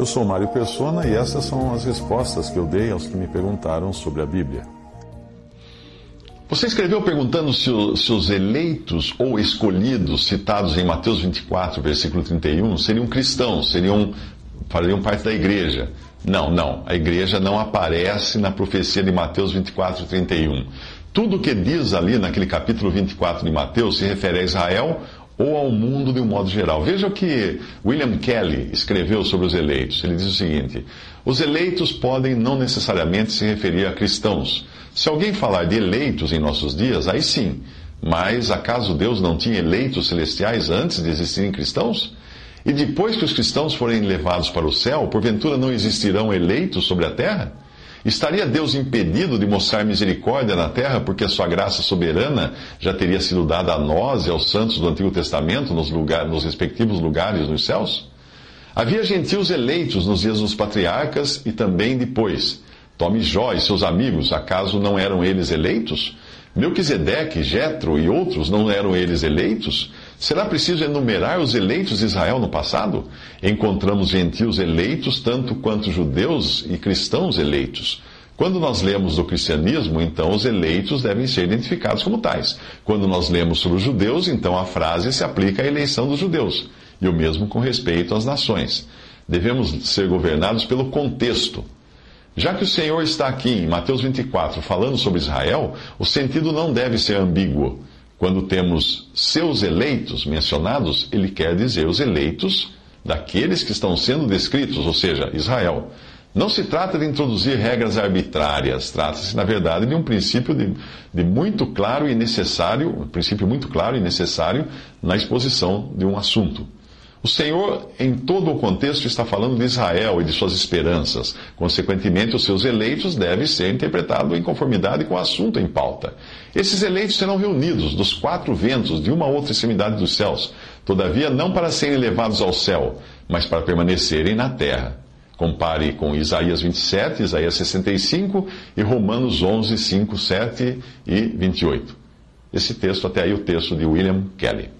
Eu sou Mário Persona e essas são as respostas que eu dei aos que me perguntaram sobre a Bíblia. Você escreveu perguntando se, os eleitos ou escolhidos citados em Mateus 24, versículo 31, seriam cristãos, seriam, fariam parte da igreja. Não, não. A igreja não aparece na profecia de Mateus 24, 31. Tudo o que diz ali naquele capítulo 24 de Mateus se refere a Israel ou ao mundo de um modo geral. Veja o que William Kelly escreveu sobre os eleitos. Ele diz o seguinte: os eleitos podem não necessariamente se referir a cristãos. Se alguém falar de eleitos em nossos dias, aí sim. Mas acaso Deus não tinha eleitos celestiais antes de existirem cristãos? E depois que os cristãos forem levados para o céu, porventura não existirão eleitos sobre a terra? Estaria Deus impedido de mostrar misericórdia na terra porque a sua graça soberana já teria sido dada a nós e aos santos do Antigo Testamento nos, lugar, nos respectivos lugares nos céus? Havia gentios eleitos nos dias dos patriarcas e também depois. Tome Jó e seus amigos, acaso não eram eles eleitos? Melquisedeque, Jetro e outros não eram eles eleitos? Será preciso enumerar os eleitos de Israel no passado? Encontramos gentios eleitos tanto quanto judeus e cristãos eleitos. Quando nós lemos do cristianismo, então os eleitos devem ser identificados como tais. Quando nós lemos sobre os judeus, então a frase se aplica à eleição dos judeus. E o mesmo com respeito às nações. Devemos ser governados pelo contexto. Já que o Senhor está aqui em Mateus 24 falando sobre Israel, o sentido não deve ser ambíguo. Quando temos seus eleitos mencionados, ele quer dizer os eleitos daqueles que estão sendo descritos, ou seja, Israel. Não se trata de introduzir regras arbitrárias, trata-se, na verdade, de um princípio de, de, muito claro e necessário, um princípio muito claro e necessário na exposição de um assunto. O Senhor, em todo o contexto, está falando de Israel e de suas esperanças. Consequentemente, os seus eleitos devem ser interpretados em conformidade com o assunto em pauta. Esses eleitos serão reunidos dos quatro ventos de uma outra extremidade dos céus, todavia não para serem levados ao céu, mas para permanecerem na terra. Compare com Isaías 27, Isaías 65 e Romanos 11, 5, 7 e 28. Esse texto, até aí, o texto de William Kelly.